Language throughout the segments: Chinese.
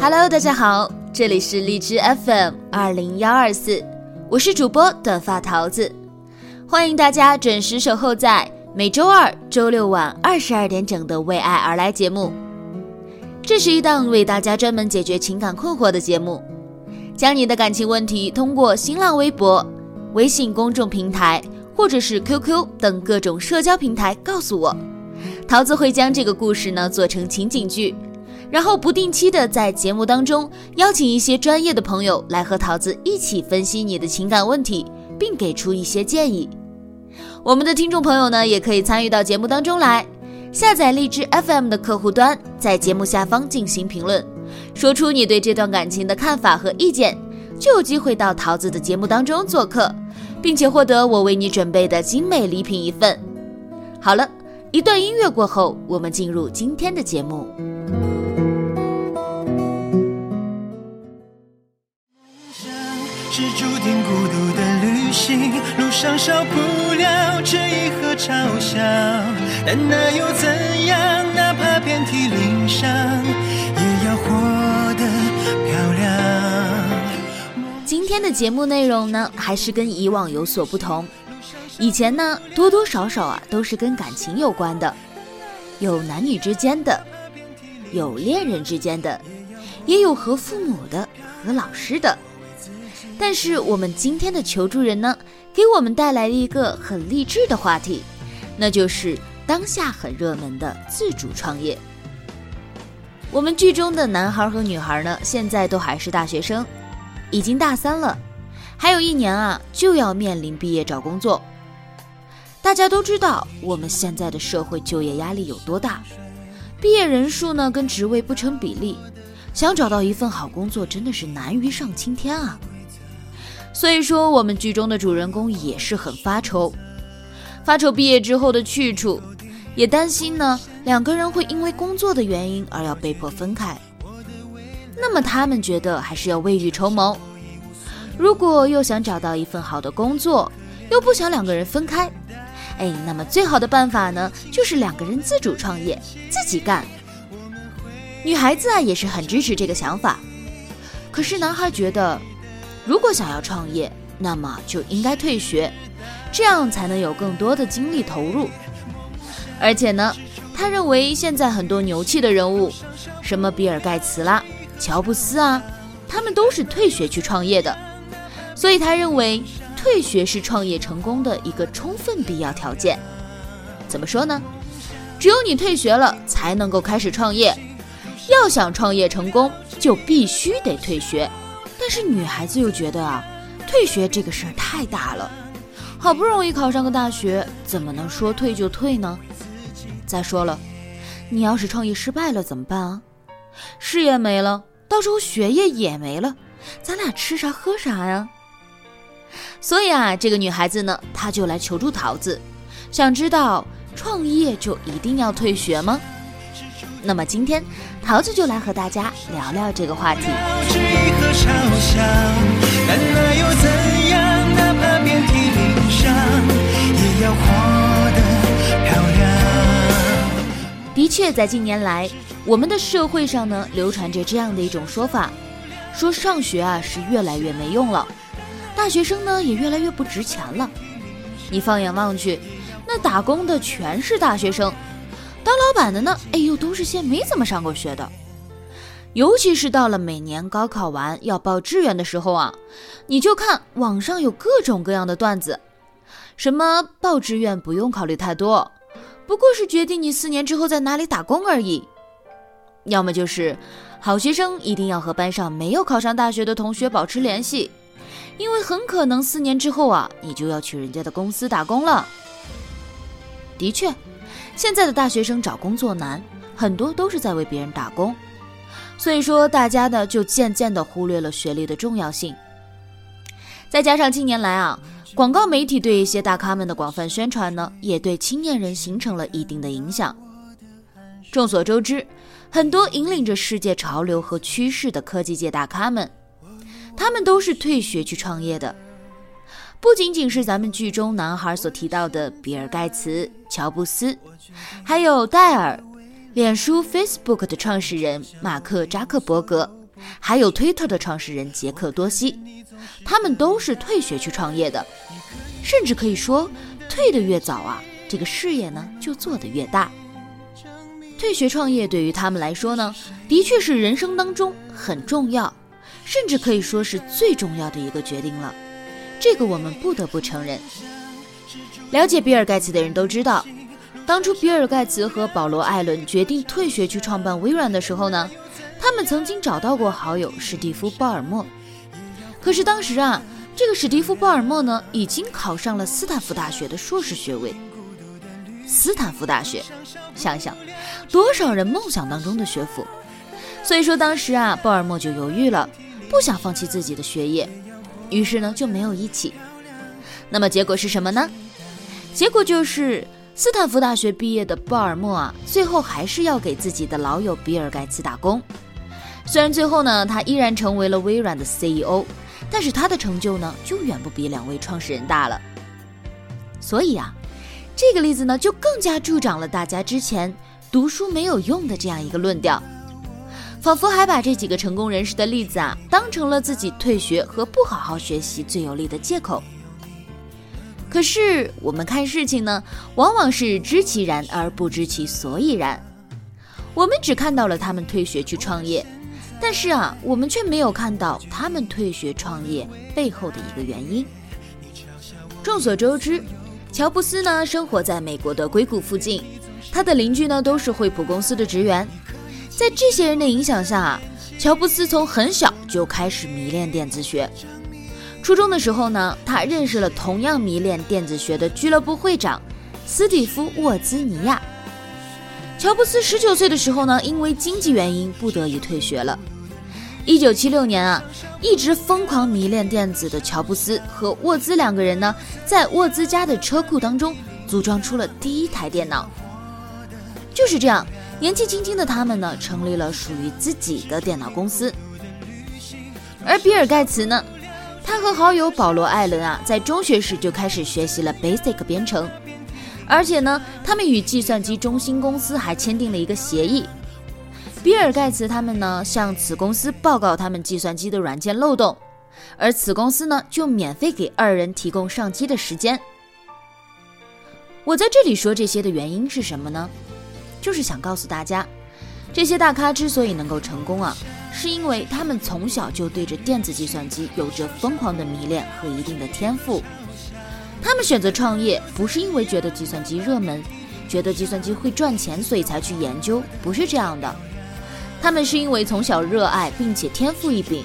Hello，大家好，这里是荔枝 FM 二零幺二四，我是主播短发桃子，欢迎大家准时守候在每周二、周六晚二十二点整的《为爱而来》节目。这是一档为大家专门解决情感困惑的节目，将你的感情问题通过新浪微博、微信公众平台或者是 QQ 等各种社交平台告诉我，桃子会将这个故事呢做成情景剧。然后不定期的在节目当中邀请一些专业的朋友来和桃子一起分析你的情感问题，并给出一些建议。我们的听众朋友呢，也可以参与到节目当中来，下载荔枝 FM 的客户端，在节目下方进行评论，说出你对这段感情的看法和意见，就有机会到桃子的节目当中做客，并且获得我为你准备的精美礼品一份。好了，一段音乐过后，我们进入今天的节目。上少不了质疑和嘲笑，但那又怎样？哪怕遍体鳞伤，也要活得漂亮。今天的节目内容呢，还是跟以往有所不同。以前呢，多多少少啊，都是跟感情有关的，有男女之间的，有恋人之间的，也有和父母的，和老师的。但是我们今天的求助人呢，给我们带来了一个很励志的话题，那就是当下很热门的自主创业。我们剧中的男孩和女孩呢，现在都还是大学生，已经大三了，还有一年啊就要面临毕业找工作。大家都知道我们现在的社会就业压力有多大，毕业人数呢跟职位不成比例，想找到一份好工作真的是难于上青天啊。所以说，我们剧中的主人公也是很发愁，发愁毕业之后的去处，也担心呢两个人会因为工作的原因而要被迫分开。那么他们觉得还是要未雨绸缪，如果又想找到一份好的工作，又不想两个人分开，哎，那么最好的办法呢，就是两个人自主创业，自己干。女孩子啊也是很支持这个想法，可是男孩觉得。如果想要创业，那么就应该退学，这样才能有更多的精力投入。而且呢，他认为现在很多牛气的人物，什么比尔盖茨啦、乔布斯啊，他们都是退学去创业的。所以他认为退学是创业成功的一个充分必要条件。怎么说呢？只有你退学了，才能够开始创业。要想创业成功，就必须得退学。但是女孩子又觉得啊，退学这个事儿太大了，好不容易考上个大学，怎么能说退就退呢？再说了，你要是创业失败了怎么办啊？事业没了，到时候学业也没了，咱俩吃啥喝啥呀？所以啊，这个女孩子呢，她就来求助桃子，想知道创业就一定要退学吗？那么今天，桃子就来和大家聊聊这个话题。的确，在近年来，我们的社会上呢，流传着这样的一种说法，说上学啊是越来越没用了，大学生呢也越来越不值钱了。你放眼望去，那打工的全是大学生。当老板的呢？哎呦，都是些没怎么上过学的。尤其是到了每年高考完要报志愿的时候啊，你就看网上有各种各样的段子，什么报志愿不用考虑太多，不过是决定你四年之后在哪里打工而已；要么就是好学生一定要和班上没有考上大学的同学保持联系，因为很可能四年之后啊，你就要去人家的公司打工了。的确，现在的大学生找工作难，很多都是在为别人打工。所以说，大家呢就渐渐的忽略了学历的重要性。再加上近年来啊，广告媒体对一些大咖们的广泛宣传呢，也对青年人形成了一定的影响。众所周知，很多引领着世界潮流和趋势的科技界大咖们，他们都是退学去创业的。不仅仅是咱们剧中男孩所提到的比尔盖茨、乔布斯，还有戴尔。脸书 （Facebook） 的创始人马克扎克伯格，还有推特的创始人杰克多西，他们都是退学去创业的，甚至可以说，退得越早啊，这个事业呢就做得越大。退学创业对于他们来说呢，的确是人生当中很重要，甚至可以说是最重要的一个决定了。这个我们不得不承认。了解比尔盖茨的人都知道。当初比尔盖茨和保罗艾伦决定退学去创办微软的时候呢，他们曾经找到过好友史蒂夫·鲍尔默。可是当时啊，这个史蒂夫·鲍尔默呢，已经考上了斯坦福大学的硕士学位。斯坦福大学，想想多少人梦想当中的学府。所以说当时啊，鲍尔默就犹豫了，不想放弃自己的学业，于是呢就没有一起。那么结果是什么呢？结果就是。斯坦福大学毕业的鲍尔默啊，最后还是要给自己的老友比尔盖茨打工。虽然最后呢，他依然成为了微软的 CEO，但是他的成就呢，就远不比两位创始人大了。所以啊，这个例子呢，就更加助长了大家之前读书没有用的这样一个论调，仿佛还把这几个成功人士的例子啊，当成了自己退学和不好好学习最有力的借口。可是我们看事情呢，往往是知其然而不知其所以然。我们只看到了他们退学去创业，但是啊，我们却没有看到他们退学创业背后的一个原因。众所周知，乔布斯呢生活在美国的硅谷附近，他的邻居呢都是惠普公司的职员。在这些人的影响下，乔布斯从很小就开始迷恋电子学。初中的时候呢，他认识了同样迷恋电子学的俱乐部会长斯蒂夫·沃兹尼亚。乔布斯十九岁的时候呢，因为经济原因不得已退学了。一九七六年啊，一直疯狂迷恋电子的乔布斯和沃兹两个人呢，在沃兹家的车库当中组装出了第一台电脑。就是这样，年纪轻轻的他们呢，成立了属于自己的电脑公司。而比尔盖茨呢？他和好友保罗·艾伦啊，在中学时就开始学习了 Basic 编程，而且呢，他们与计算机中心公司还签订了一个协议。比尔·盖茨他们呢，向此公司报告他们计算机的软件漏洞，而此公司呢，就免费给二人提供上机的时间。我在这里说这些的原因是什么呢？就是想告诉大家，这些大咖之所以能够成功啊。是因为他们从小就对着电子计算机有着疯狂的迷恋和一定的天赋。他们选择创业，不是因为觉得计算机热门，觉得计算机会赚钱，所以才去研究，不是这样的。他们是因为从小热爱，并且天赋异禀。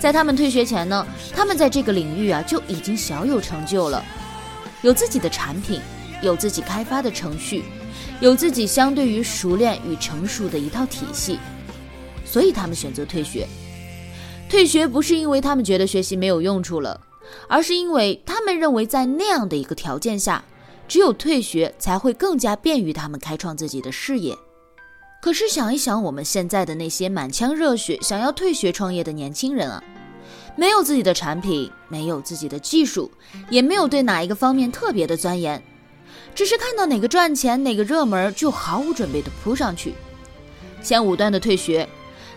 在他们退学前呢，他们在这个领域啊就已经小有成就了，有自己的产品，有自己开发的程序，有自己相对于熟练与成熟的一套体系。所以他们选择退学。退学不是因为他们觉得学习没有用处了，而是因为他们认为在那样的一个条件下，只有退学才会更加便于他们开创自己的事业。可是想一想，我们现在的那些满腔热血想要退学创业的年轻人啊，没有自己的产品，没有自己的技术，也没有对哪一个方面特别的钻研，只是看到哪个赚钱、哪个热门就毫无准备的扑上去，先武断的退学。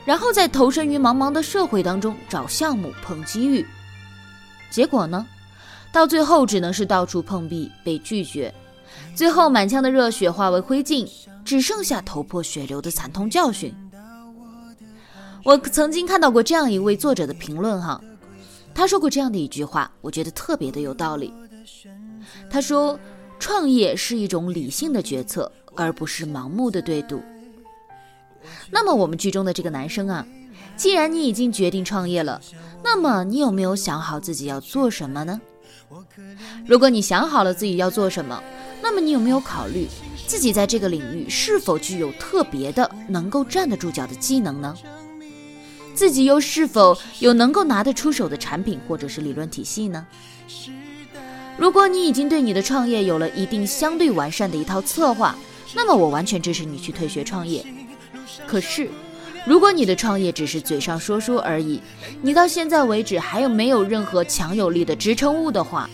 然后再投身于茫茫的社会当中找项目碰机遇，结果呢，到最后只能是到处碰壁被拒绝，最后满腔的热血化为灰烬，只剩下头破血流的惨痛教训。我曾经看到过这样一位作者的评论哈，他说过这样的一句话，我觉得特别的有道理。他说，创业是一种理性的决策，而不是盲目的对赌。那么我们剧中的这个男生啊，既然你已经决定创业了，那么你有没有想好自己要做什么呢？如果你想好了自己要做什么，那么你有没有考虑自己在这个领域是否具有特别的能够站得住脚的技能呢？自己又是否有能够拿得出手的产品或者是理论体系呢？如果你已经对你的创业有了一定相对完善的一套策划，那么我完全支持你去退学创业。可是，如果你的创业只是嘴上说说而已，你到现在为止还有没有任何强有力的支撑物的话，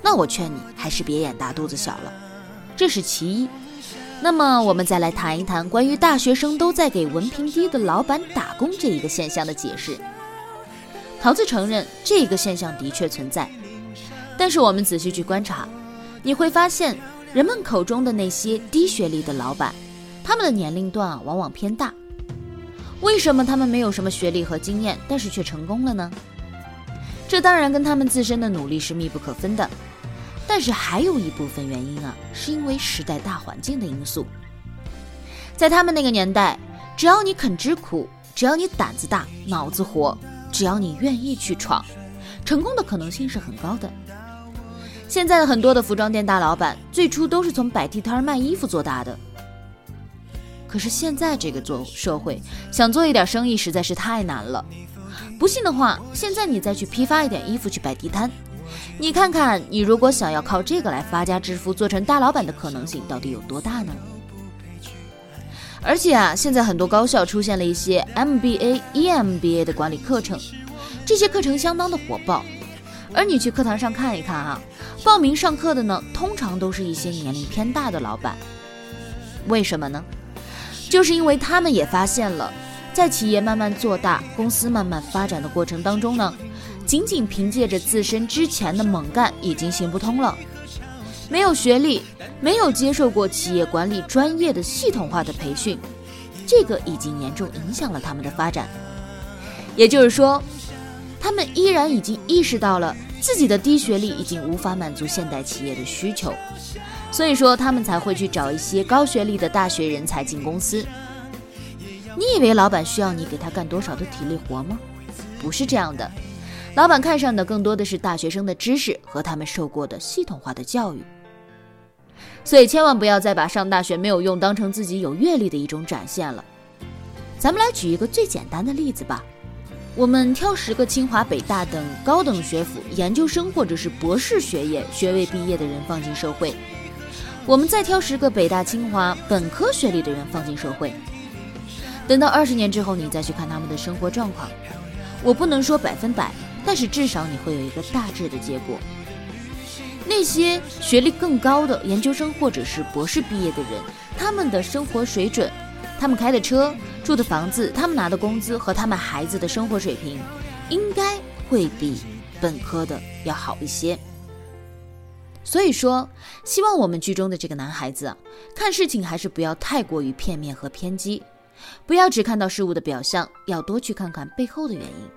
那我劝你还是别演大肚子小了。这是其一。那么，我们再来谈一谈关于大学生都在给文凭低的老板打工这一个现象的解释。桃子承认这个现象的确存在，但是我们仔细去观察，你会发现人们口中的那些低学历的老板，他们的年龄段啊往往偏大。为什么他们没有什么学历和经验，但是却成功了呢？这当然跟他们自身的努力是密不可分的。但是还有一部分原因啊，是因为时代大环境的因素。在他们那个年代，只要你肯吃苦，只要你胆子大、脑子活，只要你愿意去闯，成功的可能性是很高的。现在的很多的服装店大老板，最初都是从摆地摊卖衣服做大的。可是现在这个做社会，想做一点生意实在是太难了。不信的话，现在你再去批发一点衣服去摆地摊。你看看，你如果想要靠这个来发家致富、做成大老板的可能性到底有多大呢？而且啊，现在很多高校出现了一些 MBA、EMBA 的管理课程，这些课程相当的火爆。而你去课堂上看一看啊，报名上课的呢，通常都是一些年龄偏大的老板。为什么呢？就是因为他们也发现了，在企业慢慢做大、公司慢慢发展的过程当中呢。仅仅凭借着自身之前的猛干已经行不通了，没有学历，没有接受过企业管理专业的系统化的培训，这个已经严重影响了他们的发展。也就是说，他们依然已经意识到了自己的低学历已经无法满足现代企业的需求，所以说他们才会去找一些高学历的大学人才进公司。你以为老板需要你给他干多少的体力活吗？不是这样的。老板看上的更多的是大学生的知识和他们受过的系统化的教育，所以千万不要再把上大学没有用当成自己有阅历的一种展现了。咱们来举一个最简单的例子吧，我们挑十个清华、北大等高等学府研究生或者是博士学业学位毕业的人放进社会，我们再挑十个北大、清华本科学历的人放进社会，等到二十年之后，你再去看他们的生活状况，我不能说百分百。但是至少你会有一个大致的结果。那些学历更高的研究生或者是博士毕业的人，他们的生活水准，他们开的车、住的房子、他们拿的工资和他们孩子的生活水平，应该会比本科的要好一些。所以说，希望我们剧中的这个男孩子看事情还是不要太过于片面和偏激，不要只看到事物的表象，要多去看看背后的原因。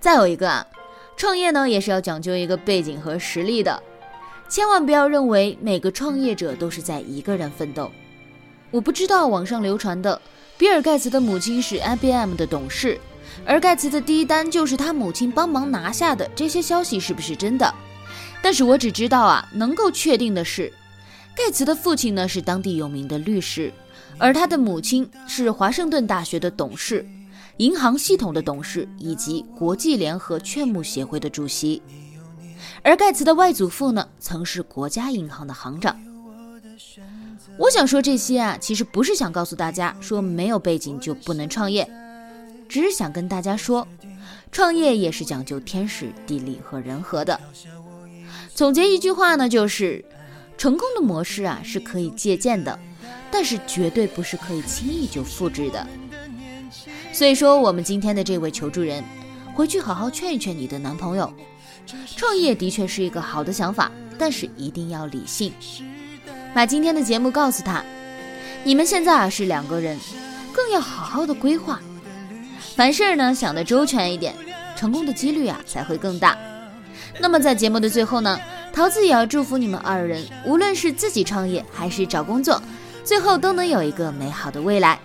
再有一个啊，创业呢也是要讲究一个背景和实力的，千万不要认为每个创业者都是在一个人奋斗。我不知道网上流传的比尔盖茨的母亲是 IBM 的董事，而盖茨的第一单就是他母亲帮忙拿下的，这些消息是不是真的？但是我只知道啊，能够确定的是，盖茨的父亲呢是当地有名的律师，而他的母亲是华盛顿大学的董事。银行系统的董事以及国际联合劝募协会的主席，而盖茨的外祖父呢，曾是国家银行的行长。我想说这些啊，其实不是想告诉大家说没有背景就不能创业，只是想跟大家说，创业也是讲究天时地利和人和的。总结一句话呢，就是成功的模式啊是可以借鉴的，但是绝对不是可以轻易就复制的。所以说，我们今天的这位求助人，回去好好劝一劝你的男朋友。创业的确是一个好的想法，但是一定要理性。把今天的节目告诉他，你们现在啊是两个人，更要好好的规划，凡事呢想得周全一点，成功的几率啊才会更大。那么在节目的最后呢，桃子也要祝福你们二人，无论是自己创业还是找工作，最后都能有一个美好的未来。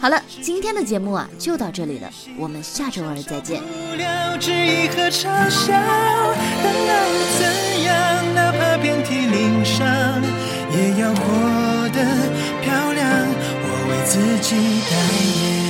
好了，今天的节目啊就到这里了，我们下周二再见。也要活得漂亮。我为自己代言。